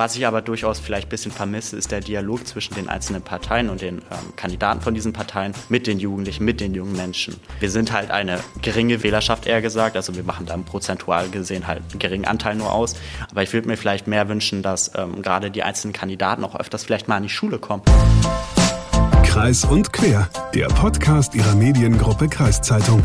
Was ich aber durchaus vielleicht ein bisschen vermisse, ist der Dialog zwischen den einzelnen Parteien und den ähm, Kandidaten von diesen Parteien mit den Jugendlichen, mit den jungen Menschen. Wir sind halt eine geringe Wählerschaft, eher gesagt. Also wir machen dann prozentual gesehen halt einen geringen Anteil nur aus. Aber ich würde mir vielleicht mehr wünschen, dass ähm, gerade die einzelnen Kandidaten auch öfters vielleicht mal an die Schule kommen. Kreis und Quer, der Podcast ihrer Mediengruppe Kreiszeitung.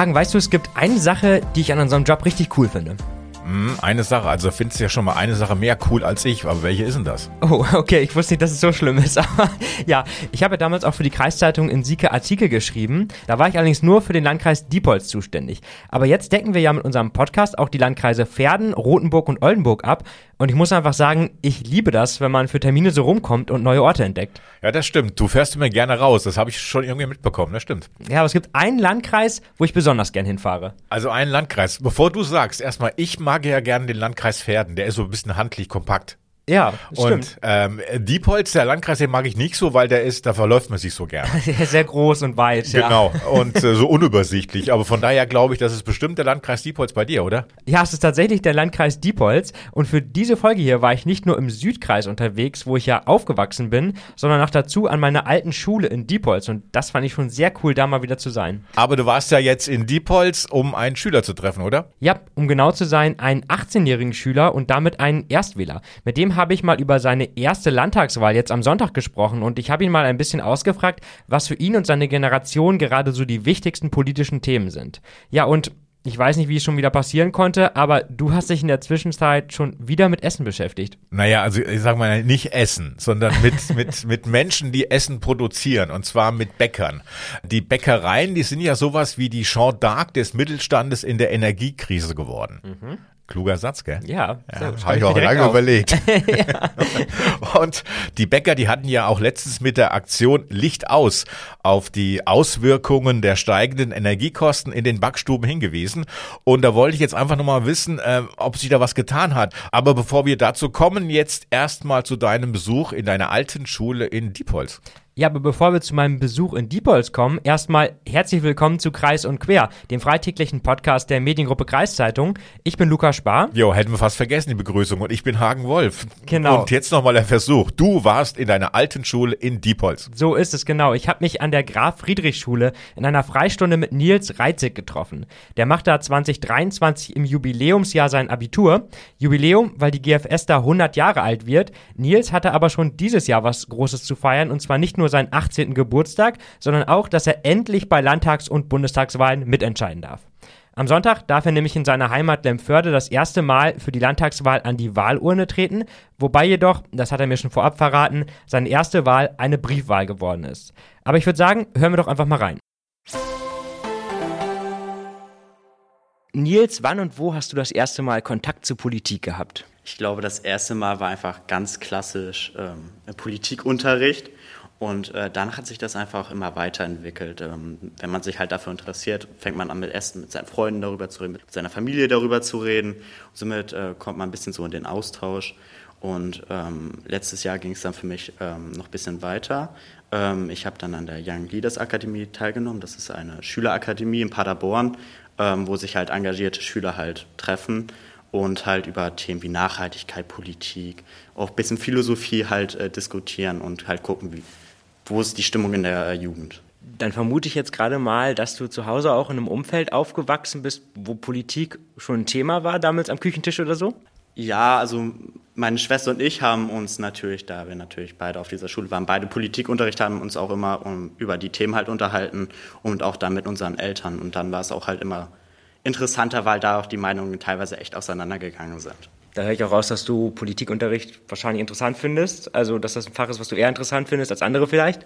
Hagen, weißt du, es gibt eine Sache, die ich an unserem Job richtig cool finde. Hm, eine Sache, also findest du ja schon mal eine Sache mehr cool als ich, aber welche ist denn das? Oh, okay, ich wusste nicht, dass es so schlimm ist. Aber ja, ich habe ja damals auch für die Kreiszeitung in Sieke Artikel geschrieben. Da war ich allerdings nur für den Landkreis Diepholz zuständig. Aber jetzt decken wir ja mit unserem Podcast auch die Landkreise Verden, Rothenburg und Oldenburg ab. Und ich muss einfach sagen, ich liebe das, wenn man für Termine so rumkommt und neue Orte entdeckt. Ja, das stimmt. Du fährst immer gerne raus. Das habe ich schon irgendwie mitbekommen. Das stimmt. Ja, aber es gibt einen Landkreis, wo ich besonders gern hinfahre. Also einen Landkreis. Bevor du sagst, erstmal, ich mag ja gerne den Landkreis Verden. Der ist so ein bisschen handlich kompakt. Ja, und stimmt. ähm, Diepholz, der Landkreis, den mag ich nicht so, weil der ist, da verläuft man sich so gerne. Sehr groß und weit. Ja. Genau. Und äh, so unübersichtlich. Aber von daher glaube ich, das ist bestimmt der Landkreis Diepholz bei dir, oder? Ja, es ist tatsächlich der Landkreis Diepholz. Und für diese Folge hier war ich nicht nur im Südkreis unterwegs, wo ich ja aufgewachsen bin, sondern auch dazu an meiner alten Schule in Diepholz. Und das fand ich schon sehr cool, da mal wieder zu sein. Aber du warst ja jetzt in Diepholz, um einen Schüler zu treffen, oder? Ja, um genau zu sein, einen 18-jährigen Schüler und damit einen Erstwähler. Mit dem habe ich mal über seine erste Landtagswahl jetzt am Sonntag gesprochen und ich habe ihn mal ein bisschen ausgefragt, was für ihn und seine Generation gerade so die wichtigsten politischen Themen sind. Ja, und ich weiß nicht, wie es schon wieder passieren konnte, aber du hast dich in der Zwischenzeit schon wieder mit Essen beschäftigt. Naja, also ich sag mal nicht Essen, sondern mit, mit, mit Menschen, die Essen produzieren und zwar mit Bäckern. Die Bäckereien, die sind ja sowas wie die Jean d'Arc des Mittelstandes in der Energiekrise geworden. Mhm. Kluger Satz, gell? Ja, ja habe ich auch lange auf. überlegt. Und die Bäcker, die hatten ja auch letztens mit der Aktion Licht aus auf die Auswirkungen der steigenden Energiekosten in den Backstuben hingewiesen. Und da wollte ich jetzt einfach nochmal wissen, äh, ob sich da was getan hat. Aber bevor wir dazu kommen, jetzt erstmal zu deinem Besuch in deiner alten Schule in Diepholz. Ja, aber bevor wir zu meinem Besuch in Diepholz kommen, erstmal herzlich willkommen zu Kreis und Quer, dem freitäglichen Podcast der Mediengruppe Kreiszeitung. Ich bin Lukas Spar. Jo, hätten wir fast vergessen die Begrüßung und ich bin Hagen Wolf. Genau. Und jetzt nochmal der Versuch. Du warst in deiner alten Schule in Diepholz. So ist es genau. Ich habe mich an der Graf Friedrich Schule in einer Freistunde mit Nils Reitzig getroffen. Der macht da 2023 im Jubiläumsjahr sein Abitur. Jubiläum, weil die GFS da 100 Jahre alt wird. Nils hatte aber schon dieses Jahr was Großes zu feiern und zwar nicht nur seinen 18. Geburtstag, sondern auch, dass er endlich bei Landtags- und Bundestagswahlen mitentscheiden darf. Am Sonntag darf er nämlich in seiner Heimat Lemförde das erste Mal für die Landtagswahl an die Wahlurne treten, wobei jedoch, das hat er mir schon vorab verraten, seine erste Wahl eine Briefwahl geworden ist. Aber ich würde sagen, hören wir doch einfach mal rein. Nils, wann und wo hast du das erste Mal Kontakt zur Politik gehabt? Ich glaube, das erste Mal war einfach ganz klassisch ähm, Politikunterricht. Und äh, dann hat sich das einfach immer weiterentwickelt. Ähm, wenn man sich halt dafür interessiert, fängt man an mit Essen, mit seinen Freunden darüber zu reden, mit seiner Familie darüber zu reden. Und somit äh, kommt man ein bisschen so in den Austausch. Und ähm, letztes Jahr ging es dann für mich ähm, noch ein bisschen weiter. Ähm, ich habe dann an der Young Leaders Akademie teilgenommen. Das ist eine Schülerakademie in Paderborn, ähm, wo sich halt engagierte Schüler halt treffen und halt über Themen wie Nachhaltigkeit, Politik, auch ein bisschen Philosophie halt äh, diskutieren und halt gucken, wie, wo ist die Stimmung in der Jugend. Dann vermute ich jetzt gerade mal, dass du zu Hause auch in einem Umfeld aufgewachsen bist, wo Politik schon ein Thema war, damals am Küchentisch oder so? Ja, also meine Schwester und ich haben uns natürlich, da wir natürlich beide auf dieser Schule waren, beide Politikunterricht haben uns auch immer um, über die Themen halt unterhalten und auch dann mit unseren Eltern. Und dann war es auch halt immer interessanter, weil da auch die Meinungen teilweise echt auseinandergegangen sind. Da höre ich auch raus, dass du Politikunterricht wahrscheinlich interessant findest. Also, dass das ein Fach ist, was du eher interessant findest als andere vielleicht.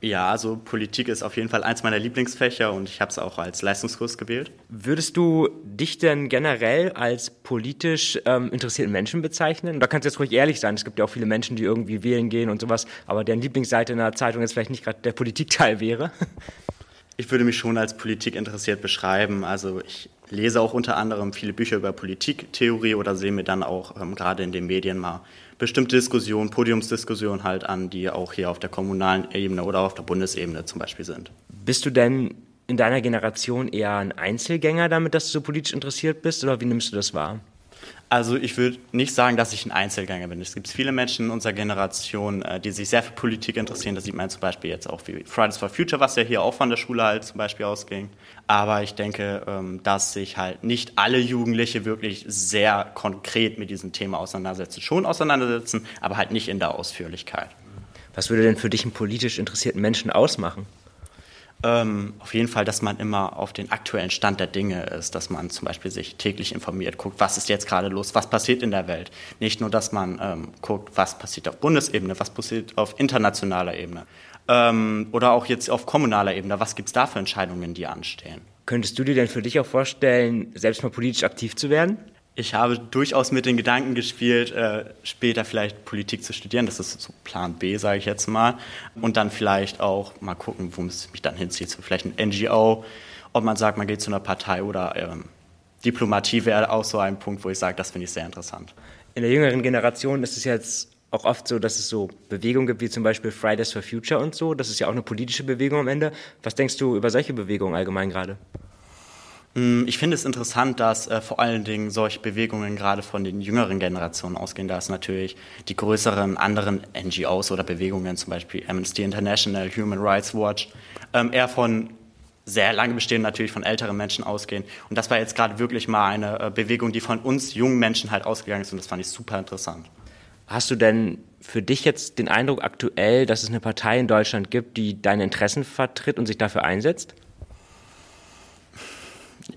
Ja, also Politik ist auf jeden Fall eins meiner Lieblingsfächer und ich habe es auch als Leistungskurs gewählt. Würdest du dich denn generell als politisch ähm, interessierten Menschen bezeichnen? Da kannst du jetzt ruhig ehrlich sein. Es gibt ja auch viele Menschen, die irgendwie wählen gehen und sowas, aber deren Lieblingsseite in der Zeitung jetzt vielleicht nicht gerade der Politikteil wäre. Ich würde mich schon als Politik interessiert beschreiben. Also ich lese auch unter anderem viele Bücher über Politiktheorie oder sehe mir dann auch ähm, gerade in den Medien mal bestimmte Diskussionen, Podiumsdiskussionen halt an, die auch hier auf der kommunalen Ebene oder auf der Bundesebene zum Beispiel sind. Bist du denn in deiner Generation eher ein Einzelgänger damit, dass du so politisch interessiert bist oder wie nimmst du das wahr? Also ich würde nicht sagen, dass ich ein Einzelgänger bin. Es gibt viele Menschen in unserer Generation, äh, die sich sehr für Politik interessieren. Das sieht man zum Beispiel jetzt auch wie Fridays for Future, was ja hier auch von der Schule halt zum Beispiel ausging. Aber ich denke, ähm, dass sich halt nicht alle Jugendliche wirklich sehr konkret mit diesem Thema auseinandersetzen. Schon auseinandersetzen, aber halt nicht in der Ausführlichkeit. Was würde denn für dich einen politisch interessierten Menschen ausmachen? Ähm, auf jeden Fall, dass man immer auf den aktuellen Stand der Dinge ist, dass man zum Beispiel sich täglich informiert, guckt, was ist jetzt gerade los, was passiert in der Welt. Nicht nur, dass man ähm, guckt, was passiert auf Bundesebene, was passiert auf internationaler Ebene ähm, oder auch jetzt auf kommunaler Ebene, was gibt es da für Entscheidungen, die anstehen. Könntest du dir denn für dich auch vorstellen, selbst mal politisch aktiv zu werden? Ich habe durchaus mit den Gedanken gespielt, äh, später vielleicht Politik zu studieren. Das ist so Plan B, sage ich jetzt mal. Und dann vielleicht auch mal gucken, wo es mich dann hinzieht. So vielleicht ein NGO, ob man sagt, man geht zu einer Partei oder ähm, Diplomatie wäre auch so ein Punkt, wo ich sage, das finde ich sehr interessant. In der jüngeren Generation ist es jetzt auch oft so, dass es so Bewegungen gibt, wie zum Beispiel Fridays for Future und so. Das ist ja auch eine politische Bewegung am Ende. Was denkst du über solche Bewegungen allgemein gerade? Mm, ich finde es interessant, dass äh, vor allen Dingen solche Bewegungen gerade von den jüngeren Generationen ausgehen, da es natürlich die größeren anderen NGOs oder Bewegungen, zum Beispiel Amnesty International, Human Rights Watch, ähm, eher von sehr lange bestehen, natürlich von älteren Menschen ausgehen. Und das war jetzt gerade wirklich mal eine äh, Bewegung, die von uns jungen Menschen halt ausgegangen ist und das fand ich super interessant. Hast du denn für dich jetzt den Eindruck aktuell, dass es eine Partei in Deutschland gibt, die deine Interessen vertritt und sich dafür einsetzt?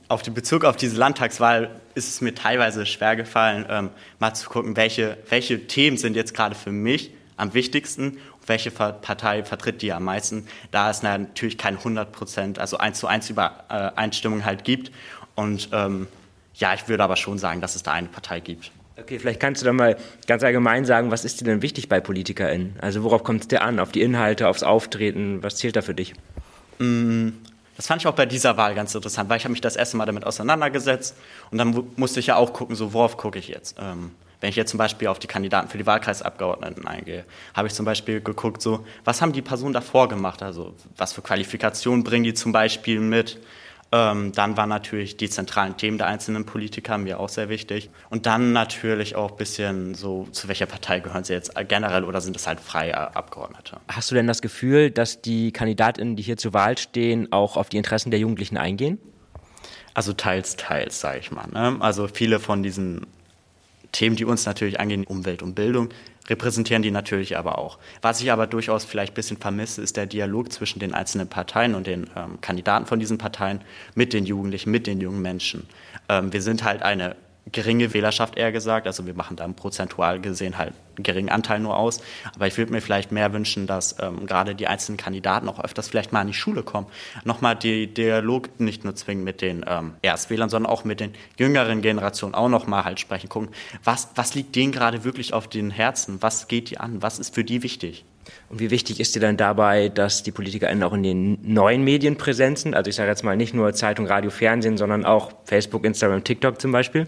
Auf den Bezug auf diese Landtagswahl ist es mir teilweise schwer gefallen, ähm, mal zu gucken, welche, welche Themen sind jetzt gerade für mich am wichtigsten und welche Partei vertritt die am meisten, da es natürlich keine 100 Prozent, also eins zu eins Übereinstimmung halt gibt. Und ähm, ja, ich würde aber schon sagen, dass es da eine Partei gibt. Okay, vielleicht kannst du dann mal ganz allgemein sagen, was ist dir denn wichtig bei PolitikerInnen? Also worauf kommt es dir an? Auf die Inhalte, aufs Auftreten? Was zählt da für dich? Mm, das fand ich auch bei dieser Wahl ganz interessant, weil ich habe mich das erste Mal damit auseinandergesetzt und dann musste ich ja auch gucken, so worauf gucke ich jetzt. Ähm, wenn ich jetzt zum Beispiel auf die Kandidaten für die Wahlkreisabgeordneten eingehe, habe ich zum Beispiel geguckt, so was haben die Personen davor gemacht, also was für Qualifikationen bringen die zum Beispiel mit, dann waren natürlich die zentralen Themen der einzelnen Politiker mir auch sehr wichtig. Und dann natürlich auch ein bisschen so, zu welcher Partei gehören sie jetzt generell oder sind es halt freie Abgeordnete. Hast du denn das Gefühl, dass die Kandidatinnen, die hier zur Wahl stehen, auch auf die Interessen der Jugendlichen eingehen? Also teils, teils, sage ich mal. Ne? Also viele von diesen Themen, die uns natürlich angehen, Umwelt und Bildung, repräsentieren die natürlich aber auch. Was ich aber durchaus vielleicht ein bisschen vermisse, ist der Dialog zwischen den einzelnen Parteien und den ähm, Kandidaten von diesen Parteien mit den Jugendlichen, mit den jungen Menschen. Ähm, wir sind halt eine geringe Wählerschaft eher gesagt. Also wir machen da prozentual gesehen halt geringen Anteil nur aus. Aber ich würde mir vielleicht mehr wünschen, dass ähm, gerade die einzelnen Kandidaten auch öfters vielleicht mal in die Schule kommen. Nochmal die Dialog nicht nur zwingen mit den ähm, Erstwählern, sondern auch mit den jüngeren Generationen auch nochmal halt sprechen, gucken, was, was liegt denen gerade wirklich auf den Herzen? Was geht die an? Was ist für die wichtig? Und wie wichtig ist dir dann dabei, dass die PolitikerInnen auch in den neuen Medien präsent sind? Also ich sage jetzt mal nicht nur Zeitung, Radio, Fernsehen, sondern auch Facebook, Instagram, TikTok zum Beispiel?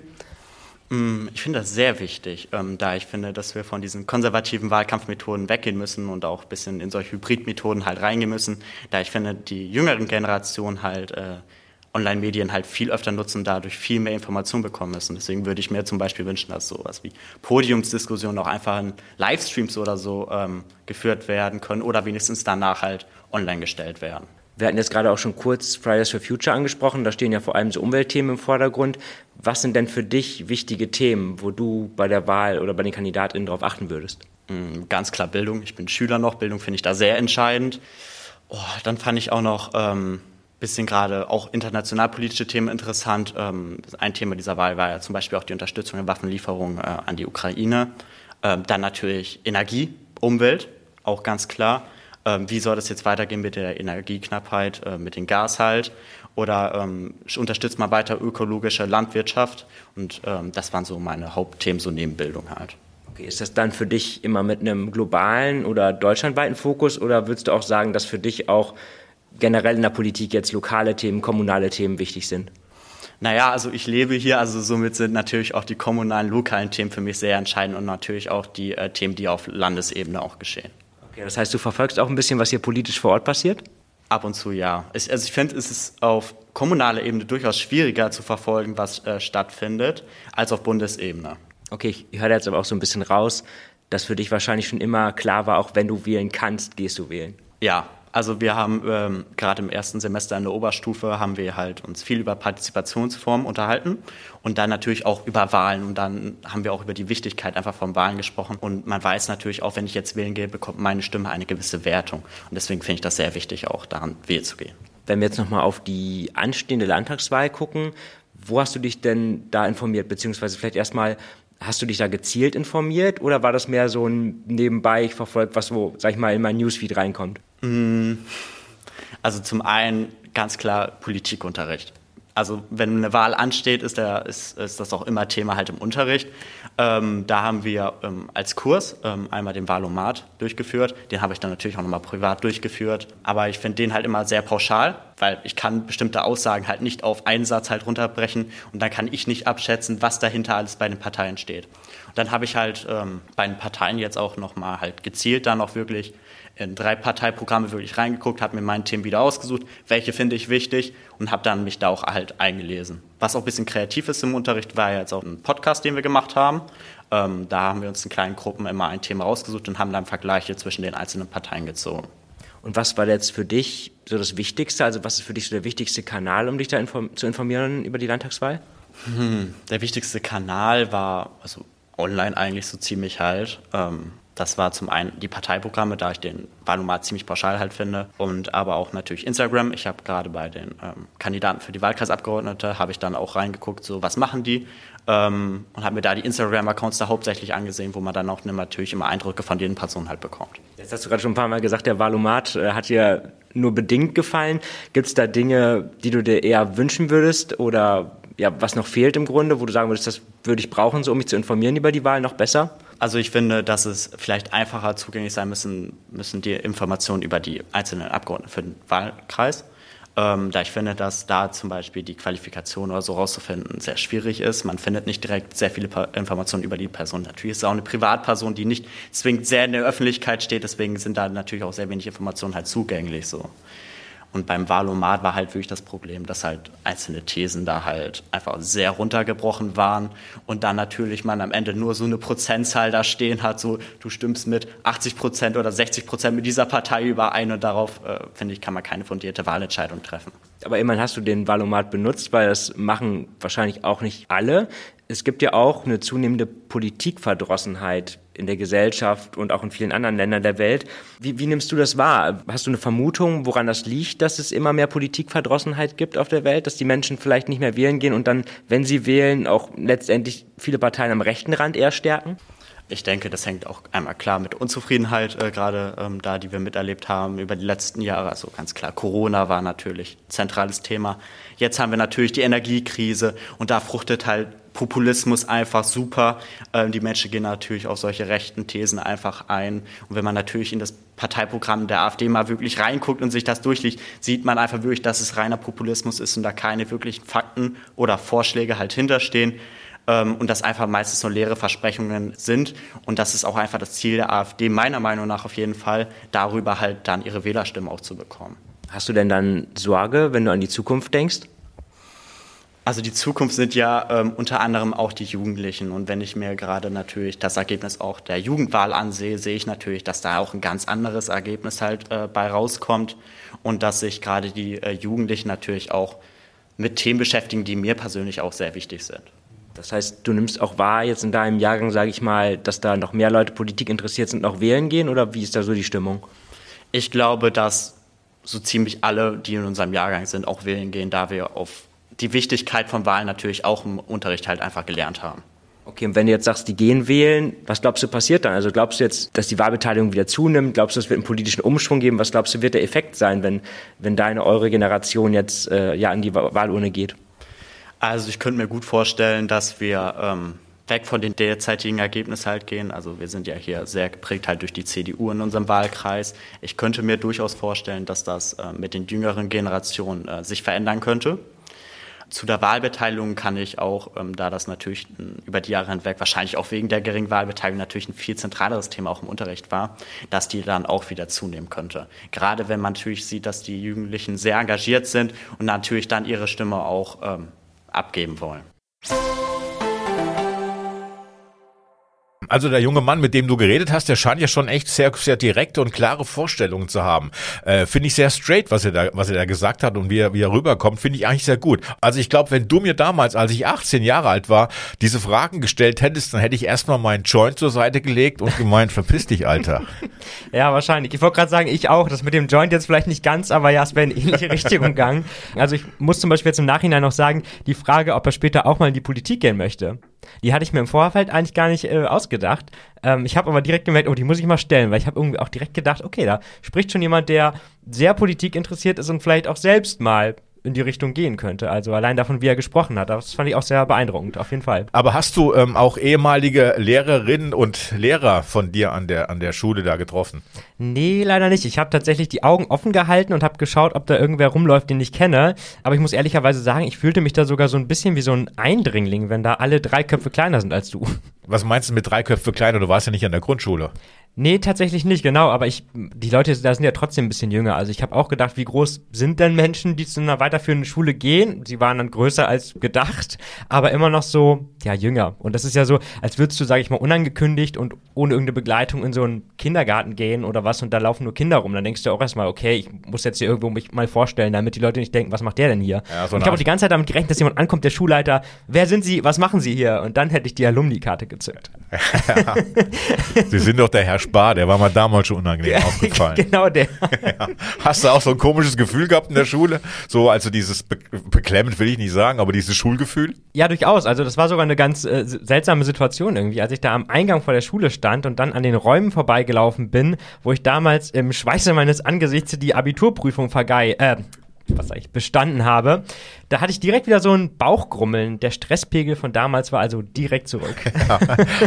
Mm, ich finde das sehr wichtig, ähm, da ich finde, dass wir von diesen konservativen Wahlkampfmethoden weggehen müssen und auch ein bisschen in solche Hybridmethoden halt reingehen müssen, da ich finde, die jüngeren Generationen halt äh, Online-Medien halt viel öfter nutzen, dadurch viel mehr Informationen bekommen müssen. Deswegen würde ich mir zum Beispiel wünschen, dass sowas wie Podiumsdiskussionen auch einfach in Livestreams oder so ähm, geführt werden können oder wenigstens danach halt online gestellt werden. Wir hatten jetzt gerade auch schon kurz Fridays for Future angesprochen. Da stehen ja vor allem so Umweltthemen im Vordergrund. Was sind denn für dich wichtige Themen, wo du bei der Wahl oder bei den KandidatInnen darauf achten würdest? Mm, ganz klar Bildung. Ich bin Schüler noch. Bildung finde ich da sehr entscheidend. Oh, dann fand ich auch noch ähm, bisschen gerade auch internationalpolitische Themen interessant. Ähm, ein Thema dieser Wahl war ja zum Beispiel auch die Unterstützung der Waffenlieferungen äh, an die Ukraine. Ähm, dann natürlich Energie, Umwelt, auch ganz klar. Ähm, wie soll das jetzt weitergehen mit der Energieknappheit, äh, mit dem Gas halt? Oder ähm, unterstützt man weiter ökologische Landwirtschaft? Und ähm, das waren so meine Hauptthemen, so neben Bildung halt. Okay, ist das dann für dich immer mit einem globalen oder deutschlandweiten Fokus oder würdest du auch sagen, dass für dich auch generell in der Politik jetzt lokale Themen, kommunale Themen wichtig sind? Naja, also ich lebe hier, also somit sind natürlich auch die kommunalen, lokalen Themen für mich sehr entscheidend und natürlich auch die äh, Themen, die auf Landesebene auch geschehen. Okay, das heißt, du verfolgst auch ein bisschen, was hier politisch vor Ort passiert? Ab und zu ja. Ich, also ich finde, es ist auf kommunaler Ebene durchaus schwieriger zu verfolgen, was äh, stattfindet, als auf Bundesebene. Okay, ich höre jetzt aber auch so ein bisschen raus, dass für dich wahrscheinlich schon immer klar war, auch wenn du wählen kannst, gehst du wählen. Ja, also wir haben ähm, gerade im ersten Semester in der Oberstufe haben wir halt uns viel über Partizipationsformen unterhalten und dann natürlich auch über Wahlen. Und dann haben wir auch über die Wichtigkeit einfach von Wahlen gesprochen. Und man weiß natürlich auch, wenn ich jetzt wählen gehe, bekommt meine Stimme eine gewisse Wertung. Und deswegen finde ich das sehr wichtig, auch daran wählen zu gehen. Wenn wir jetzt nochmal auf die anstehende Landtagswahl gucken, wo hast du dich denn da informiert, beziehungsweise vielleicht erstmal, Hast du dich da gezielt informiert? Oder war das mehr so ein nebenbei ich verfolgt, was wo, sag ich mal, in mein Newsfeed reinkommt? Mm, also zum einen ganz klar Politikunterricht. Also wenn eine Wahl ansteht, ist, der, ist, ist das auch immer Thema halt im Unterricht. Ähm, da haben wir ähm, als Kurs ähm, einmal den Wahlomat durchgeführt. Den habe ich dann natürlich auch nochmal privat durchgeführt. Aber ich finde den halt immer sehr pauschal, weil ich kann bestimmte Aussagen halt nicht auf einen Satz halt runterbrechen und dann kann ich nicht abschätzen, was dahinter alles bei den Parteien steht. Und dann habe ich halt ähm, bei den Parteien jetzt auch nochmal halt gezielt dann auch wirklich in drei Parteiprogramme wirklich reingeguckt, habe mir mein Themen wieder ausgesucht, welche finde ich wichtig und habe dann mich da auch halt eingelesen. Was auch ein bisschen kreativ ist im Unterricht, war jetzt auch ein Podcast, den wir gemacht haben. Ähm, da haben wir uns in kleinen Gruppen immer ein Thema rausgesucht und haben dann Vergleiche zwischen den einzelnen Parteien gezogen. Und was war jetzt für dich so das Wichtigste? Also was ist für dich so der wichtigste Kanal, um dich da inform zu informieren über die Landtagswahl? Hm, der wichtigste Kanal war also online eigentlich so ziemlich halt. Ähm, das war zum einen die Parteiprogramme, da ich den Wahlomat ziemlich pauschal halt finde. Und aber auch natürlich Instagram. Ich habe gerade bei den ähm, Kandidaten für die Wahlkreisabgeordnete, habe ich dann auch reingeguckt, so was machen die. Ähm, und habe mir da die Instagram-Accounts da hauptsächlich angesehen, wo man dann auch natürlich immer Eindrücke von den Personen halt bekommt. Jetzt hast du gerade schon ein paar Mal gesagt, der Wahlomat äh, hat dir nur bedingt gefallen. Gibt es da Dinge, die du dir eher wünschen würdest oder ja, was noch fehlt im Grunde, wo du sagen würdest, das würde ich brauchen, so um mich zu informieren über die Wahl noch besser? Also ich finde, dass es vielleicht einfacher zugänglich sein müssen, müssen die Informationen über die einzelnen Abgeordneten für den Wahlkreis. Ähm, da ich finde, dass da zum Beispiel die Qualifikation oder so rauszufinden sehr schwierig ist. Man findet nicht direkt sehr viele Informationen über die Person. Natürlich ist es auch eine Privatperson, die nicht zwingend sehr in der Öffentlichkeit steht, deswegen sind da natürlich auch sehr wenig Informationen halt zugänglich so. Und beim Wahlomat war halt wirklich das Problem, dass halt einzelne Thesen da halt einfach sehr runtergebrochen waren und dann natürlich man am Ende nur so eine Prozentzahl da stehen hat, so du stimmst mit 80 Prozent oder 60 Prozent mit dieser Partei überein und darauf, äh, finde ich, kann man keine fundierte Wahlentscheidung treffen. Aber immerhin hast du den Wahlomat benutzt, weil das machen wahrscheinlich auch nicht alle. Es gibt ja auch eine zunehmende Politikverdrossenheit in der Gesellschaft und auch in vielen anderen Ländern der Welt. Wie, wie, nimmst du das wahr? Hast du eine Vermutung, woran das liegt, dass es immer mehr Politikverdrossenheit gibt auf der Welt, dass die Menschen vielleicht nicht mehr wählen gehen und dann, wenn sie wählen, auch letztendlich viele Parteien am rechten Rand eher stärken? Ich denke, das hängt auch einmal klar mit Unzufriedenheit, äh, gerade ähm, da, die wir miterlebt haben über die letzten Jahre. Also ganz klar, Corona war natürlich ein zentrales Thema. Jetzt haben wir natürlich die Energiekrise und da fruchtet halt Populismus einfach super. Ähm, die Menschen gehen natürlich auf solche rechten Thesen einfach ein. Und wenn man natürlich in das Parteiprogramm der AfD mal wirklich reinguckt und sich das durchliest, sieht man einfach wirklich, dass es reiner Populismus ist und da keine wirklichen Fakten oder Vorschläge halt hinterstehen ähm, und das einfach meistens nur leere Versprechungen sind. Und das ist auch einfach das Ziel der AfD, meiner Meinung nach auf jeden Fall, darüber halt dann ihre Wählerstimmen auch zu bekommen. Hast du denn dann Sorge, wenn du an die Zukunft denkst? Also die Zukunft sind ja ähm, unter anderem auch die Jugendlichen. Und wenn ich mir gerade natürlich das Ergebnis auch der Jugendwahl ansehe, sehe ich natürlich, dass da auch ein ganz anderes Ergebnis halt äh, bei rauskommt und dass sich gerade die äh, Jugendlichen natürlich auch mit Themen beschäftigen, die mir persönlich auch sehr wichtig sind. Das heißt, du nimmst auch wahr jetzt in deinem Jahrgang, sage ich mal, dass da noch mehr Leute Politik interessiert sind, noch wählen gehen oder wie ist da so die Stimmung? Ich glaube, dass so ziemlich alle, die in unserem Jahrgang sind, auch wählen gehen, da wir auf die Wichtigkeit von Wahlen natürlich auch im Unterricht halt einfach gelernt haben. Okay, und wenn du jetzt sagst, die gehen wählen, was glaubst du passiert dann? Also glaubst du jetzt, dass die Wahlbeteiligung wieder zunimmt? Glaubst du, es wird einen politischen Umschwung geben? Was glaubst du, wird der Effekt sein, wenn, wenn deine, eure Generation jetzt äh, ja an die Wahlurne geht? Also ich könnte mir gut vorstellen, dass wir ähm, weg von den derzeitigen Ergebnissen halt gehen. Also wir sind ja hier sehr geprägt halt durch die CDU in unserem Wahlkreis. Ich könnte mir durchaus vorstellen, dass das äh, mit den jüngeren Generationen äh, sich verändern könnte. Zu der Wahlbeteiligung kann ich auch, ähm, da das natürlich über die Jahre hinweg wahrscheinlich auch wegen der geringen Wahlbeteiligung natürlich ein viel zentraleres Thema auch im Unterricht war, dass die dann auch wieder zunehmen könnte. Gerade wenn man natürlich sieht, dass die Jugendlichen sehr engagiert sind und natürlich dann ihre Stimme auch ähm, abgeben wollen. Also der junge Mann, mit dem du geredet hast, der scheint ja schon echt sehr, sehr direkte und klare Vorstellungen zu haben. Äh, finde ich sehr straight, was er da, was er da gesagt hat und wie er, wie er rüberkommt, finde ich eigentlich sehr gut. Also ich glaube, wenn du mir damals, als ich 18 Jahre alt war, diese Fragen gestellt hättest, dann hätte ich erstmal meinen Joint zur Seite gelegt und gemeint, verpiss dich, Alter. ja, wahrscheinlich. Ich wollte gerade sagen, ich auch. Das mit dem Joint jetzt vielleicht nicht ganz, aber ja, es wäre in ähnliche Richtung gegangen. Also ich muss zum Beispiel jetzt im Nachhinein noch sagen, die Frage, ob er später auch mal in die Politik gehen möchte. Die hatte ich mir im Vorfeld eigentlich gar nicht äh, ausgedacht. Ähm, ich habe aber direkt gemerkt, oh, die muss ich mal stellen, weil ich habe irgendwie auch direkt gedacht, okay, da spricht schon jemand, der sehr Politik interessiert ist und vielleicht auch selbst mal in die Richtung gehen könnte. Also allein davon, wie er gesprochen hat. Das fand ich auch sehr beeindruckend, auf jeden Fall. Aber hast du ähm, auch ehemalige Lehrerinnen und Lehrer von dir an der, an der Schule da getroffen? Nee, leider nicht. Ich habe tatsächlich die Augen offen gehalten und habe geschaut, ob da irgendwer rumläuft, den ich kenne. Aber ich muss ehrlicherweise sagen, ich fühlte mich da sogar so ein bisschen wie so ein Eindringling, wenn da alle drei Köpfe kleiner sind als du. Was meinst du mit drei Köpfe kleiner? Du warst ja nicht an der Grundschule. Nee, tatsächlich nicht, genau. Aber ich, die Leute da sind ja trotzdem ein bisschen jünger. Also ich habe auch gedacht, wie groß sind denn Menschen, die zu einer weiterführenden Schule gehen? Sie waren dann größer als gedacht, aber immer noch so, ja, jünger. Und das ist ja so, als würdest du, sage ich mal, unangekündigt und ohne irgendeine Begleitung in so einen Kindergarten gehen oder was und da laufen nur Kinder rum. Dann denkst du auch erstmal, okay, ich muss jetzt hier irgendwo mich mal vorstellen, damit die Leute nicht denken, was macht der denn hier? Ja, so ich habe die ganze Zeit damit gerechnet, dass jemand ankommt, der Schulleiter, wer sind Sie, was machen Sie hier? Und dann hätte ich die Alumni-Karte gezückt. Ja. Sie sind doch der Herr Spar, der war mal damals schon unangenehm ja, aufgefallen. Genau der. Ja. Hast du auch so ein komisches Gefühl gehabt in der Schule? So, also dieses be beklemmend will ich nicht sagen, aber dieses Schulgefühl? Ja, durchaus. Also das war sogar eine ganz äh, seltsame Situation irgendwie, als ich da am Eingang vor der Schule stand und dann an den Räumen vorbeigelaufen bin, wo ich damals im Schweiße meines Angesichts die Abiturprüfung vergei, äh, was ich, bestanden habe. Da hatte ich direkt wieder so ein Bauchgrummeln. Der Stresspegel von damals war also direkt zurück. Ja,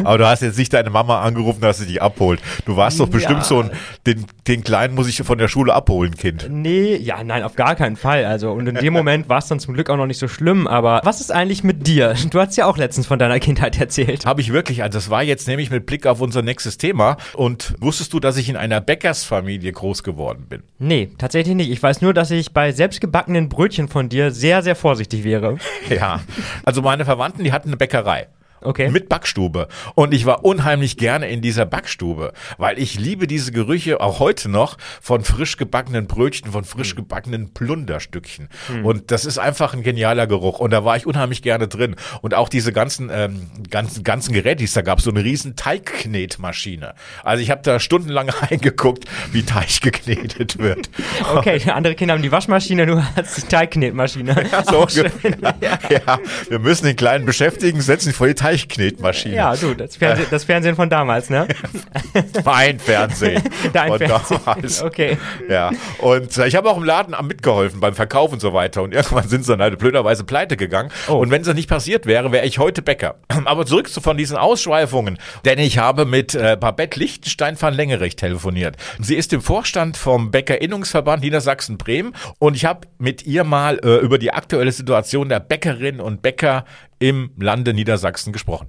aber du hast jetzt nicht deine Mama angerufen, dass sie dich abholt. Du warst doch bestimmt ja. so ein, den, den Kleinen muss ich von der Schule abholen, Kind. Nee, ja, nein, auf gar keinen Fall. Also, und in dem Moment war es dann zum Glück auch noch nicht so schlimm. Aber was ist eigentlich mit dir? Du hast ja auch letztens von deiner Kindheit erzählt. Habe ich wirklich. Also, das war jetzt nämlich mit Blick auf unser nächstes Thema. Und wusstest du, dass ich in einer Bäckersfamilie groß geworden bin? Nee, tatsächlich nicht. Ich weiß nur, dass ich bei selbstgebackenen Brötchen von dir sehr, sehr vorsichtig vorsichtig wäre. Ja, also meine Verwandten, die hatten eine Bäckerei. Okay. Mit Backstube. Und ich war unheimlich gerne in dieser Backstube, weil ich liebe diese Gerüche auch heute noch von frisch gebackenen Brötchen, von frisch hm. gebackenen Plunderstückchen. Mhm. Und das ist einfach ein genialer Geruch. Und da war ich unheimlich gerne drin. Und auch diese ganzen, ähm, ganzen, ganzen Geräte, die es da gab, so eine riesen Teigknetmaschine. Also ich habe da stundenlang reingeguckt, wie Teig geknetet wird. Okay, andere Kinder haben die Waschmaschine, du hast die Teigknetmaschine. Ja, so ja. ja, wir müssen den Kleinen beschäftigen, setzen ihn vor die Teig Teichknetmaschine. Ja, du, das Fernsehen, das Fernsehen von damals, ne? mein Fernsehen. Dein von Fernsehen. Damals. Okay. Ja. Und äh, ich habe auch im Laden mitgeholfen beim Verkauf und so weiter. Und irgendwann sind sie dann halt blöderweise pleite gegangen. Oh. Und wenn es nicht passiert wäre, wäre ich heute Bäcker. Aber zurück zu von diesen Ausschweifungen. Denn ich habe mit äh, Babette Lichtenstein van Längerich telefoniert. Sie ist im Vorstand vom Bäckerinnungsverband Niedersachsen-Bremen. Und ich habe mit ihr mal äh, über die aktuelle Situation der Bäckerinnen und Bäcker im Lande Niedersachsen gesprochen.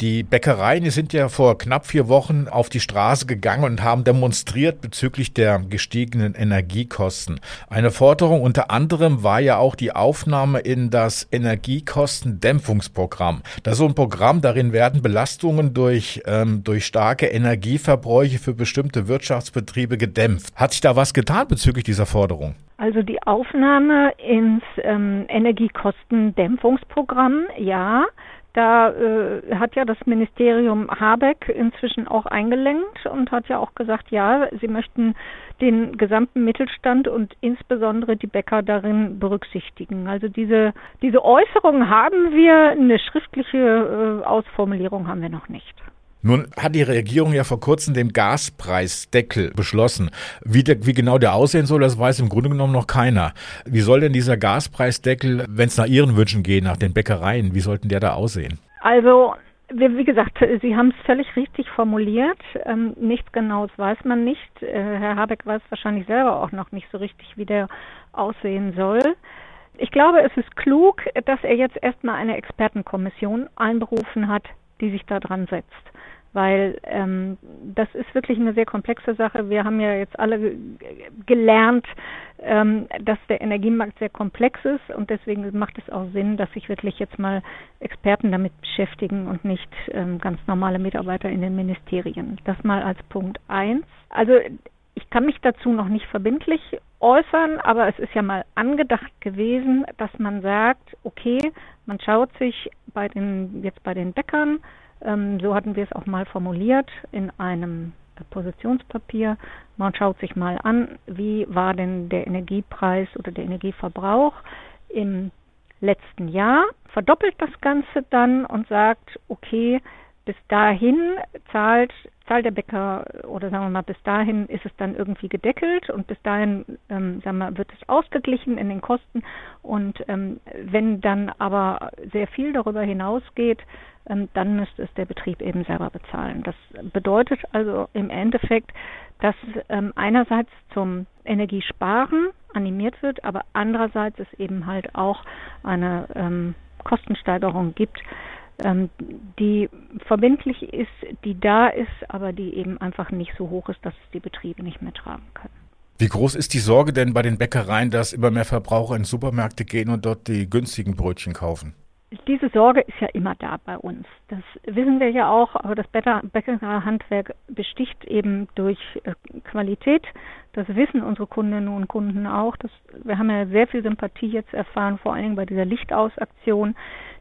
Die Bäckereien die sind ja vor knapp vier Wochen auf die Straße gegangen und haben demonstriert bezüglich der gestiegenen Energiekosten. Eine Forderung unter anderem war ja auch die Aufnahme in das Energiekostendämpfungsprogramm. Das ist so ein Programm, darin werden Belastungen durch, ähm, durch starke Energieverbräuche für bestimmte Wirtschaftsbetriebe gedämpft. Hat sich da was getan bezüglich dieser Forderung? Also die Aufnahme ins ähm, Energiekostendämpfungsprogramm, ja. Da äh, hat ja das Ministerium Habeck inzwischen auch eingelenkt und hat ja auch gesagt, ja, sie möchten den gesamten Mittelstand und insbesondere die Bäcker darin berücksichtigen. Also diese, diese Äußerung haben wir, eine schriftliche äh, Ausformulierung haben wir noch nicht. Nun hat die Regierung ja vor kurzem den Gaspreisdeckel beschlossen. Wie, der, wie genau der aussehen soll, das weiß im Grunde genommen noch keiner. Wie soll denn dieser Gaspreisdeckel, wenn es nach Ihren Wünschen geht, nach den Bäckereien, wie sollten der da aussehen? Also wie gesagt, Sie haben es völlig richtig formuliert. Ähm, nichts Genaues weiß man nicht. Äh, Herr Habeck weiß wahrscheinlich selber auch noch nicht so richtig, wie der aussehen soll. Ich glaube, es ist klug, dass er jetzt erstmal eine Expertenkommission einberufen hat, die sich da dran setzt weil ähm, das ist wirklich eine sehr komplexe Sache. Wir haben ja jetzt alle gelernt, ähm, dass der Energiemarkt sehr komplex ist und deswegen macht es auch Sinn, dass sich wirklich jetzt mal Experten damit beschäftigen und nicht ähm, ganz normale Mitarbeiter in den Ministerien. Das mal als Punkt eins. Also ich kann mich dazu noch nicht verbindlich äußern, aber es ist ja mal angedacht gewesen, dass man sagt, okay, man schaut sich bei den jetzt bei den Bäckern so hatten wir es auch mal formuliert in einem Positionspapier. Man schaut sich mal an, wie war denn der Energiepreis oder der Energieverbrauch im letzten Jahr, verdoppelt das Ganze dann und sagt, okay, bis dahin zahlt, zahlt der Bäcker oder sagen wir mal, bis dahin ist es dann irgendwie gedeckelt und bis dahin ähm, sagen wir, wird es ausgeglichen in den Kosten und ähm, wenn dann aber sehr viel darüber hinausgeht, ähm, dann müsste es der Betrieb eben selber bezahlen. Das bedeutet also im Endeffekt, dass ähm, einerseits zum Energiesparen animiert wird, aber andererseits es eben halt auch eine ähm, Kostensteigerung gibt, ähm, die verbindlich ist, die da ist, aber die eben einfach nicht so hoch ist, dass es die Betriebe nicht mehr tragen können. Wie groß ist die Sorge denn bei den Bäckereien, dass immer mehr Verbraucher in Supermärkte gehen und dort die günstigen Brötchen kaufen? diese Sorge ist ja immer da bei uns. Das wissen wir ja auch, aber das Bäckerhandwerk besticht eben durch äh, Qualität. Das wissen unsere Kundinnen und Kunden auch. Das, wir haben ja sehr viel Sympathie jetzt erfahren, vor allen Dingen bei dieser Lichtausaktion,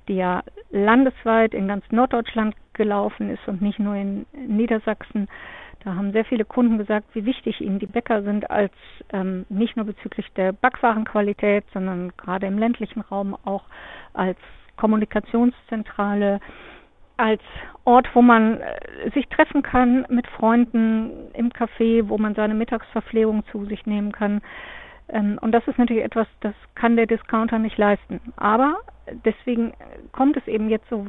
die ja landesweit in ganz Norddeutschland gelaufen ist und nicht nur in Niedersachsen. Da haben sehr viele Kunden gesagt, wie wichtig ihnen die Bäcker sind, als ähm, nicht nur bezüglich der Backwarenqualität, sondern gerade im ländlichen Raum auch als Kommunikationszentrale, als Ort, wo man äh, sich treffen kann mit Freunden im Café, wo man seine Mittagsverpflegung zu sich nehmen kann. Ähm, und das ist natürlich etwas, das kann der Discounter nicht leisten. Aber deswegen kommt es eben jetzt so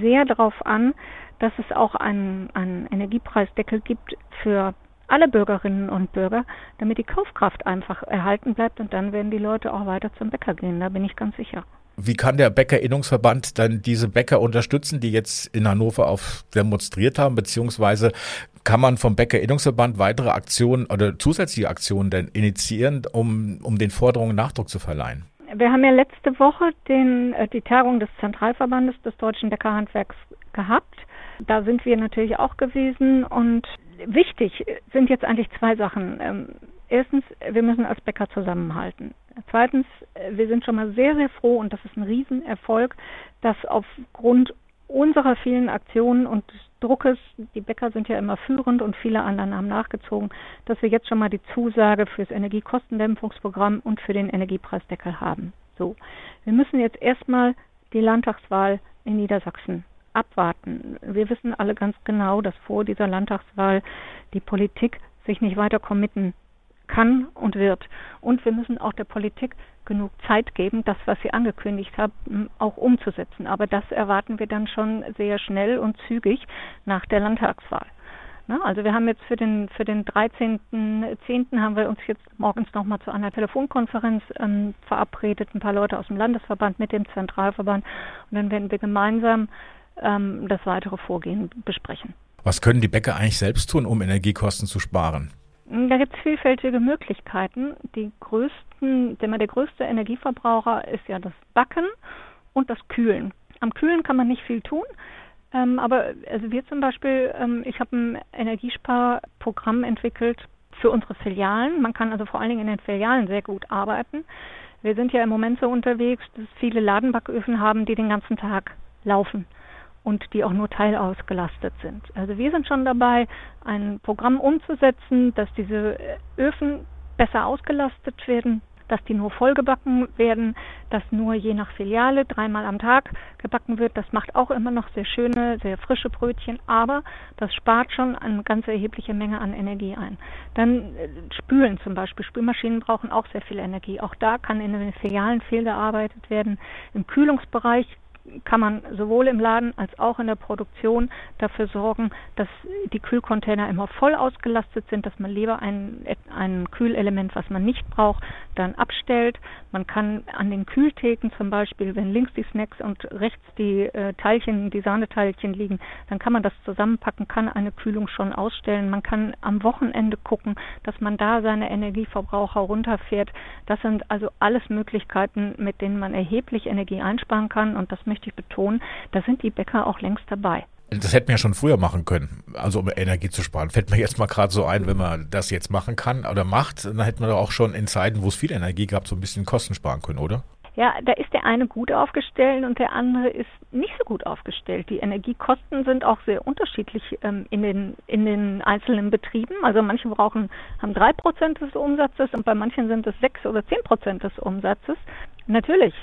sehr darauf an, dass es auch einen, einen Energiepreisdeckel gibt für alle Bürgerinnen und Bürger, damit die Kaufkraft einfach erhalten bleibt und dann werden die Leute auch weiter zum Bäcker gehen, da bin ich ganz sicher. Wie kann der Bäckerinnungsverband dann diese Bäcker unterstützen, die jetzt in Hannover auf demonstriert haben, beziehungsweise kann man vom Bäckerinnungsverband weitere Aktionen oder zusätzliche Aktionen denn initiieren, um, um den Forderungen Nachdruck zu verleihen? Wir haben ja letzte Woche den, äh, die Tagung des Zentralverbandes des deutschen Bäckerhandwerks gehabt. Da sind wir natürlich auch gewesen und wichtig sind jetzt eigentlich zwei Sachen. Erstens, wir müssen als Bäcker zusammenhalten. Zweitens, wir sind schon mal sehr, sehr froh und das ist ein Riesenerfolg, dass aufgrund unserer vielen Aktionen und Druckes, die Bäcker sind ja immer führend und viele anderen haben nachgezogen, dass wir jetzt schon mal die Zusage fürs Energiekostendämpfungsprogramm und für den Energiepreisdeckel haben. So. Wir müssen jetzt erstmal die Landtagswahl in Niedersachsen abwarten. Wir wissen alle ganz genau, dass vor dieser Landtagswahl die Politik sich nicht weiter committen kann und wird. Und wir müssen auch der Politik genug Zeit geben, das, was sie angekündigt haben, auch umzusetzen. Aber das erwarten wir dann schon sehr schnell und zügig nach der Landtagswahl. Also wir haben jetzt für den für den 13.10. haben wir uns jetzt morgens nochmal zu einer Telefonkonferenz ähm, verabredet, ein paar Leute aus dem Landesverband mit dem Zentralverband und dann werden wir gemeinsam ähm, das weitere Vorgehen besprechen. Was können die Bäcker eigentlich selbst tun, um Energiekosten zu sparen? Da gibt es vielfältige Möglichkeiten. Die größten, der, der größte Energieverbraucher ist ja das Backen und das Kühlen. Am Kühlen kann man nicht viel tun. Ähm, aber also wir zum Beispiel, ähm, ich habe ein Energiesparprogramm entwickelt für unsere Filialen. Man kann also vor allen Dingen in den Filialen sehr gut arbeiten. Wir sind ja im Moment so unterwegs, dass viele Ladenbacköfen haben, die den ganzen Tag laufen und die auch nur teilausgelastet sind. Also wir sind schon dabei, ein Programm umzusetzen, dass diese Öfen besser ausgelastet werden, dass die nur vollgebacken werden, dass nur je nach Filiale dreimal am Tag gebacken wird. Das macht auch immer noch sehr schöne, sehr frische Brötchen, aber das spart schon eine ganz erhebliche Menge an Energie ein. Dann äh, Spülen zum Beispiel. Spülmaschinen brauchen auch sehr viel Energie. Auch da kann in den Filialen viel gearbeitet werden. Im Kühlungsbereich kann man sowohl im Laden als auch in der Produktion dafür sorgen, dass die Kühlcontainer immer voll ausgelastet sind, dass man lieber ein, ein Kühlelement, was man nicht braucht, dann abstellt. Man kann an den Kühltheken zum Beispiel, wenn links die Snacks und rechts die äh, Teilchen, die Sahneteilchen liegen, dann kann man das zusammenpacken, kann eine Kühlung schon ausstellen. Man kann am Wochenende gucken, dass man da seine Energieverbraucher runterfährt. Das sind also alles Möglichkeiten, mit denen man erheblich Energie einsparen kann. Und das möchte ich betonen, da sind die Bäcker auch längst dabei. Das hätten wir ja schon früher machen können, also um Energie zu sparen. Fällt mir jetzt mal gerade so ein, wenn man das jetzt machen kann oder macht, dann hätten wir doch auch schon in Zeiten, wo es viel Energie gab, so ein bisschen Kosten sparen können, oder? Ja, da ist der eine gut aufgestellt und der andere ist nicht so gut aufgestellt. Die Energiekosten sind auch sehr unterschiedlich ähm, in, den, in den einzelnen Betrieben. Also manche brauchen, haben drei Prozent des Umsatzes und bei manchen sind es sechs oder zehn Prozent des Umsatzes. Natürlich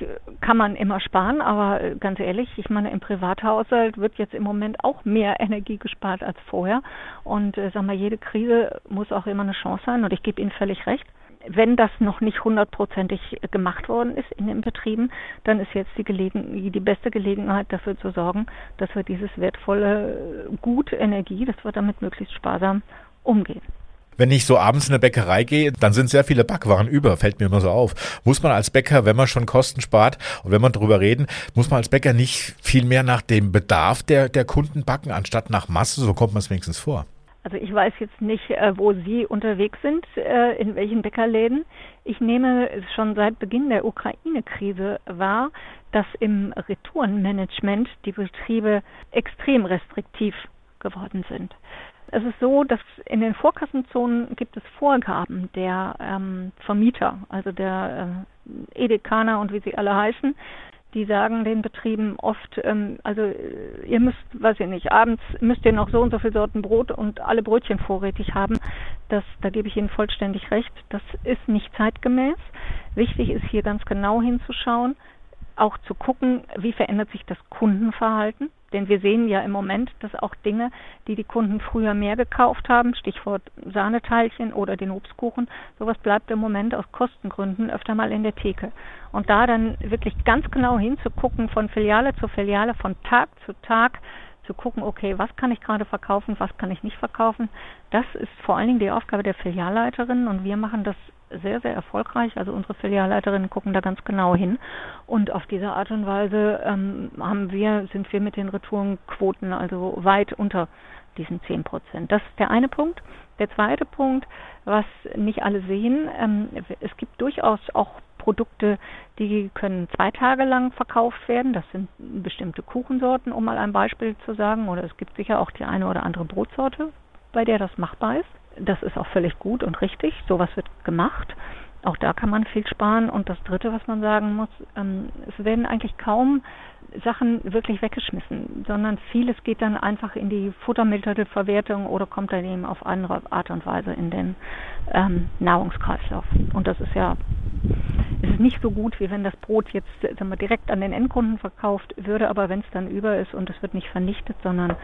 kann man immer sparen, aber äh, ganz ehrlich, ich meine, im Privathaushalt wird jetzt im Moment auch mehr Energie gespart als vorher. Und äh, sag mal, jede Krise muss auch immer eine Chance sein und ich gebe Ihnen völlig recht wenn das noch nicht hundertprozentig gemacht worden ist in den Betrieben, dann ist jetzt die, Gelegen die beste Gelegenheit dafür zu sorgen, dass wir dieses wertvolle Gut Energie, dass wir damit möglichst sparsam umgehen. Wenn ich so abends in eine Bäckerei gehe, dann sind sehr viele Backwaren über, fällt mir immer so auf. Muss man als Bäcker, wenn man schon Kosten spart und wenn man darüber reden, muss man als Bäcker nicht viel mehr nach dem Bedarf der, der Kunden backen, anstatt nach Masse? So kommt man es wenigstens vor. Also ich weiß jetzt nicht, äh, wo Sie unterwegs sind, äh, in welchen Bäckerläden. Ich nehme schon seit Beginn der Ukraine-Krise wahr, dass im Retourenmanagement die Betriebe extrem restriktiv geworden sind. Es ist so, dass in den Vorkassenzonen gibt es Vorgaben der ähm, Vermieter, also der äh, Edekaner und wie sie alle heißen, die sagen den Betrieben oft, ähm, also äh, ihr müsst, weiß ich nicht, abends müsst ihr noch so und so viele Sorten Brot und alle Brötchen vorrätig haben. Das, da gebe ich Ihnen vollständig recht. Das ist nicht zeitgemäß. Wichtig ist hier ganz genau hinzuschauen, auch zu gucken, wie verändert sich das Kundenverhalten. Denn wir sehen ja im Moment, dass auch Dinge, die die Kunden früher mehr gekauft haben, Stichwort Sahneteilchen oder den Obstkuchen, sowas bleibt im Moment aus Kostengründen öfter mal in der Theke. Und da dann wirklich ganz genau hinzugucken, von Filiale zu Filiale, von Tag zu Tag, zu gucken, okay, was kann ich gerade verkaufen, was kann ich nicht verkaufen, das ist vor allen Dingen die Aufgabe der Filialleiterin und wir machen das sehr, sehr erfolgreich. Also unsere Filialleiterinnen gucken da ganz genau hin. Und auf diese Art und Weise ähm, haben wir, sind wir mit den Retourenquoten also weit unter diesen 10 Prozent. Das ist der eine Punkt. Der zweite Punkt, was nicht alle sehen, ähm, es gibt durchaus auch Produkte, die können zwei Tage lang verkauft werden. Das sind bestimmte Kuchensorten, um mal ein Beispiel zu sagen. Oder es gibt sicher auch die eine oder andere Brotsorte, bei der das machbar ist. Das ist auch völlig gut und richtig. Sowas wird gemacht. Auch da kann man viel sparen. Und das Dritte, was man sagen muss, ähm, es werden eigentlich kaum Sachen wirklich weggeschmissen, sondern vieles geht dann einfach in die Futtermittelverwertung oder kommt dann eben auf andere Art und Weise in den ähm, Nahrungskreislauf. Und das ist ja es ist nicht so gut, wie wenn das Brot jetzt sagen wir, direkt an den Endkunden verkauft würde, aber wenn es dann über ist und es wird nicht vernichtet, sondern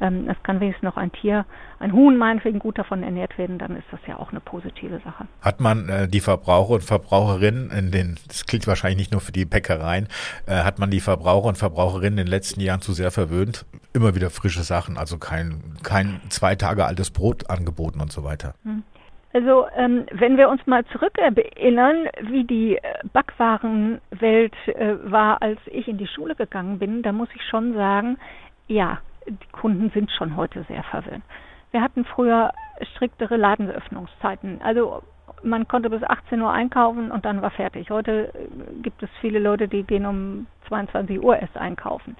ähm, es kann wenigstens noch ein Tier, ein Huhn meinetwegen gut davon ernährt werden, dann ist das ja auch eine positive Sache. Hat man äh, die Verbraucher und Verbraucherinnen in den, das gilt wahrscheinlich nicht nur für die Bäckereien, äh, hat man die Verbraucher und Verbraucherinnen in den letzten Jahren zu sehr verwöhnt? Immer wieder frische Sachen, also kein, kein zwei Tage altes Brot angeboten und so weiter. Hm. Also ähm, wenn wir uns mal zurückerinnern, wie die äh, Backwarenwelt äh, war, als ich in die Schule gegangen bin, da muss ich schon sagen, ja, die Kunden sind schon heute sehr verwöhnt. Wir hatten früher striktere Ladenöffnungszeiten. Also man konnte bis 18 Uhr einkaufen und dann war fertig. Heute äh, gibt es viele Leute, die gehen um 22 Uhr erst einkaufen.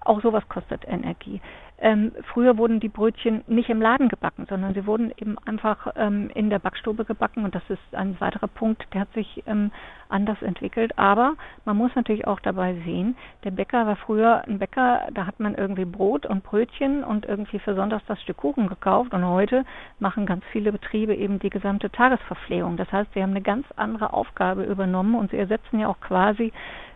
Auch sowas kostet Energie. Ähm, früher wurden die Brötchen nicht im Laden gebacken, sondern sie wurden eben einfach ähm, in der Backstube gebacken und das ist ein weiterer Punkt, der hat sich ähm, anders entwickelt. Aber man muss natürlich auch dabei sehen, der Bäcker war früher ein Bäcker, da hat man irgendwie Brot und Brötchen und irgendwie für Sonntags das Stück Kuchen gekauft und heute machen ganz viele Betriebe eben die gesamte Tagesverpflegung. Das heißt, sie haben eine ganz andere Aufgabe übernommen und sie ersetzen ja auch quasi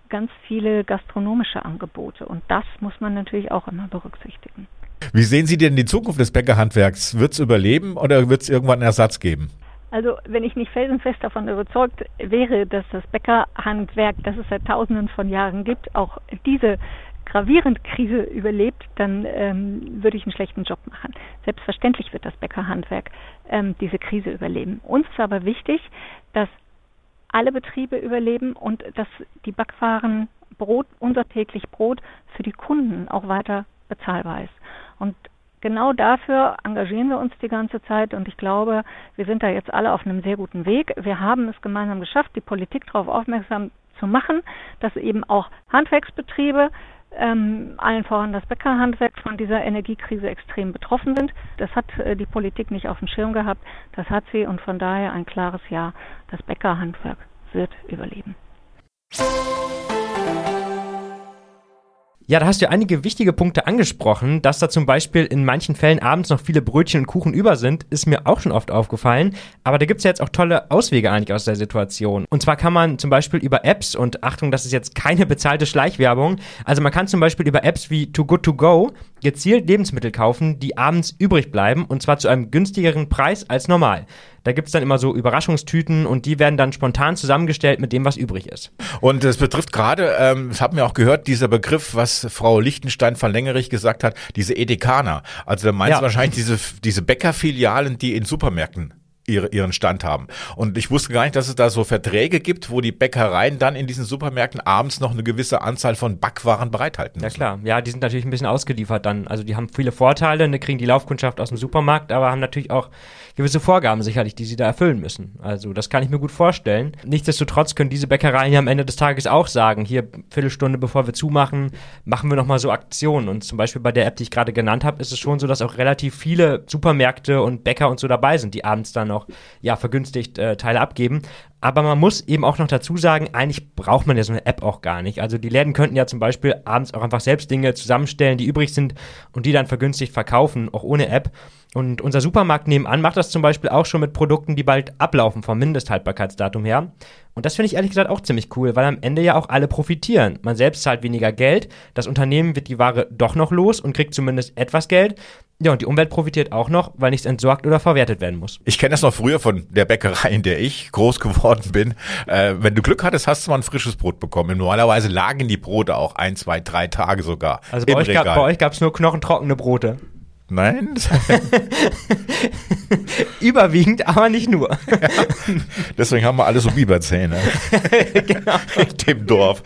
ganz viele gastronomische Angebote. Und das muss man natürlich auch immer berücksichtigen. Wie sehen Sie denn die Zukunft des Bäckerhandwerks? Wird es überleben oder wird es irgendwann einen Ersatz geben? Also wenn ich nicht felsenfest davon überzeugt wäre, dass das Bäckerhandwerk, das es seit Tausenden von Jahren gibt, auch diese gravierende Krise überlebt, dann ähm, würde ich einen schlechten Job machen. Selbstverständlich wird das Bäckerhandwerk ähm, diese Krise überleben. Uns ist aber wichtig, dass alle Betriebe überleben und dass die Backwaren Brot, unser täglich Brot für die Kunden auch weiter bezahlbar ist. Und genau dafür engagieren wir uns die ganze Zeit und ich glaube, wir sind da jetzt alle auf einem sehr guten Weg. Wir haben es gemeinsam geschafft, die Politik darauf aufmerksam zu machen, dass eben auch Handwerksbetriebe, ähm, allen voran das Bäckerhandwerk, von dieser Energiekrise extrem betroffen sind. Das hat äh, die Politik nicht auf dem Schirm gehabt, das hat sie und von daher ein klares Ja, das Bäckerhandwerk wird überleben. Ja, da hast du einige wichtige Punkte angesprochen. Dass da zum Beispiel in manchen Fällen abends noch viele Brötchen und Kuchen über sind, ist mir auch schon oft aufgefallen. Aber da gibt's ja jetzt auch tolle Auswege eigentlich aus der Situation. Und zwar kann man zum Beispiel über Apps, und Achtung, das ist jetzt keine bezahlte Schleichwerbung, also man kann zum Beispiel über Apps wie Too Good To Go gezielt Lebensmittel kaufen, die abends übrig bleiben, und zwar zu einem günstigeren Preis als normal. Da gibt es dann immer so Überraschungstüten und die werden dann spontan zusammengestellt mit dem, was übrig ist. Und das betrifft gerade, ähm, das haben wir auch gehört, dieser Begriff, was Frau Lichtenstein von Längerich gesagt hat, diese Edekaner. Also da meinst ja. du wahrscheinlich diese, diese Bäckerfilialen, die in Supermärkten ihre, ihren Stand haben. Und ich wusste gar nicht, dass es da so Verträge gibt, wo die Bäckereien dann in diesen Supermärkten abends noch eine gewisse Anzahl von Backwaren bereithalten müssen. Ja klar, ja, die sind natürlich ein bisschen ausgeliefert dann. Also die haben viele Vorteile, ne, kriegen die Laufkundschaft aus dem Supermarkt, aber haben natürlich auch gewisse Vorgaben sicherlich, die sie da erfüllen müssen. Also das kann ich mir gut vorstellen. Nichtsdestotrotz können diese Bäckereien ja am Ende des Tages auch sagen, hier Viertelstunde bevor wir zumachen, machen wir nochmal so Aktionen. Und zum Beispiel bei der App, die ich gerade genannt habe, ist es schon so, dass auch relativ viele Supermärkte und Bäcker und so dabei sind, die abends dann noch ja vergünstigt äh, Teile abgeben. Aber man muss eben auch noch dazu sagen, eigentlich braucht man ja so eine App auch gar nicht. Also die Läden könnten ja zum Beispiel abends auch einfach selbst Dinge zusammenstellen, die übrig sind und die dann vergünstigt verkaufen, auch ohne App. Und unser Supermarkt nebenan macht das zum Beispiel auch schon mit Produkten, die bald ablaufen vom Mindesthaltbarkeitsdatum her. Und das finde ich ehrlich gesagt auch ziemlich cool, weil am Ende ja auch alle profitieren. Man selbst zahlt weniger Geld, das Unternehmen wird die Ware doch noch los und kriegt zumindest etwas Geld. Ja, und die Umwelt profitiert auch noch, weil nichts entsorgt oder verwertet werden muss. Ich kenne das noch früher von der Bäckerei, in der ich groß geworden bin. Äh, wenn du Glück hattest, hast du mal ein frisches Brot bekommen. Normalerweise lagen die Brote auch ein, zwei, drei Tage sogar. Also bei, euch, gab, bei euch gab es nur knochentrockene Brote. Nein. Überwiegend, aber nicht nur. Ja, deswegen haben wir alle so Biberzähne. genau. In dem Dorf.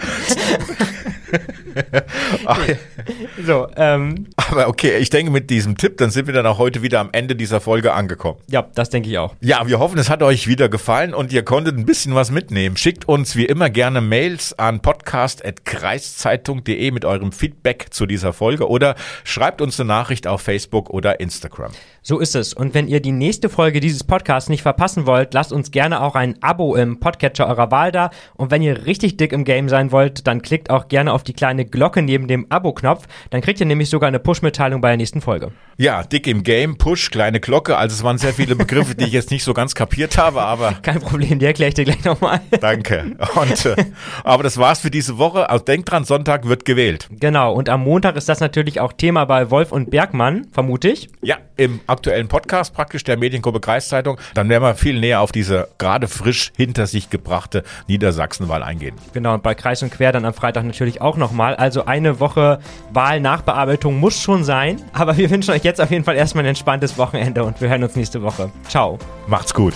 so, ähm. Aber okay, ich denke mit diesem Tipp, dann sind wir dann auch heute wieder am Ende dieser Folge angekommen. Ja, das denke ich auch. Ja, wir hoffen, es hat euch wieder gefallen und ihr konntet ein bisschen was mitnehmen. Schickt uns wie immer gerne Mails an podcast.kreiszeitung.de mit eurem Feedback zu dieser Folge oder schreibt uns eine Nachricht auf Facebook oder Instagram. So ist es. Und wenn ihr die nächste Folge dieses Podcasts nicht verpassen wollt, lasst uns gerne auch ein Abo im Podcatcher eurer Wahl da. Und wenn ihr richtig dick im Game sein wollt, dann klickt auch gerne auf die kleine Glocke neben dem Abo-Knopf. Dann kriegt ihr nämlich sogar eine Push-Mitteilung bei der nächsten Folge. Ja, dick im Game, Push, kleine Glocke. Also es waren sehr viele Begriffe, die ich jetzt nicht so ganz kapiert habe, aber. Kein Problem, die erkläre ich dir gleich nochmal. Danke. Und, äh, aber das war's für diese Woche. Also denkt dran, Sonntag wird gewählt. Genau. Und am Montag ist das natürlich auch Thema bei Wolf und Bergmann, vermute ich. Ja, im aktuellen Podcast praktisch der Mediengruppe Kreiszeitung. Dann werden wir viel näher auf diese gerade frisch hinter sich gebrachte Niedersachsenwahl eingehen. Genau, und bei Kreis und Quer dann am Freitag natürlich auch nochmal. Also eine Woche Wahlnachbearbeitung muss schon sein. Aber wir wünschen euch jetzt auf jeden Fall erstmal ein entspanntes Wochenende und wir hören uns nächste Woche. Ciao. Macht's gut.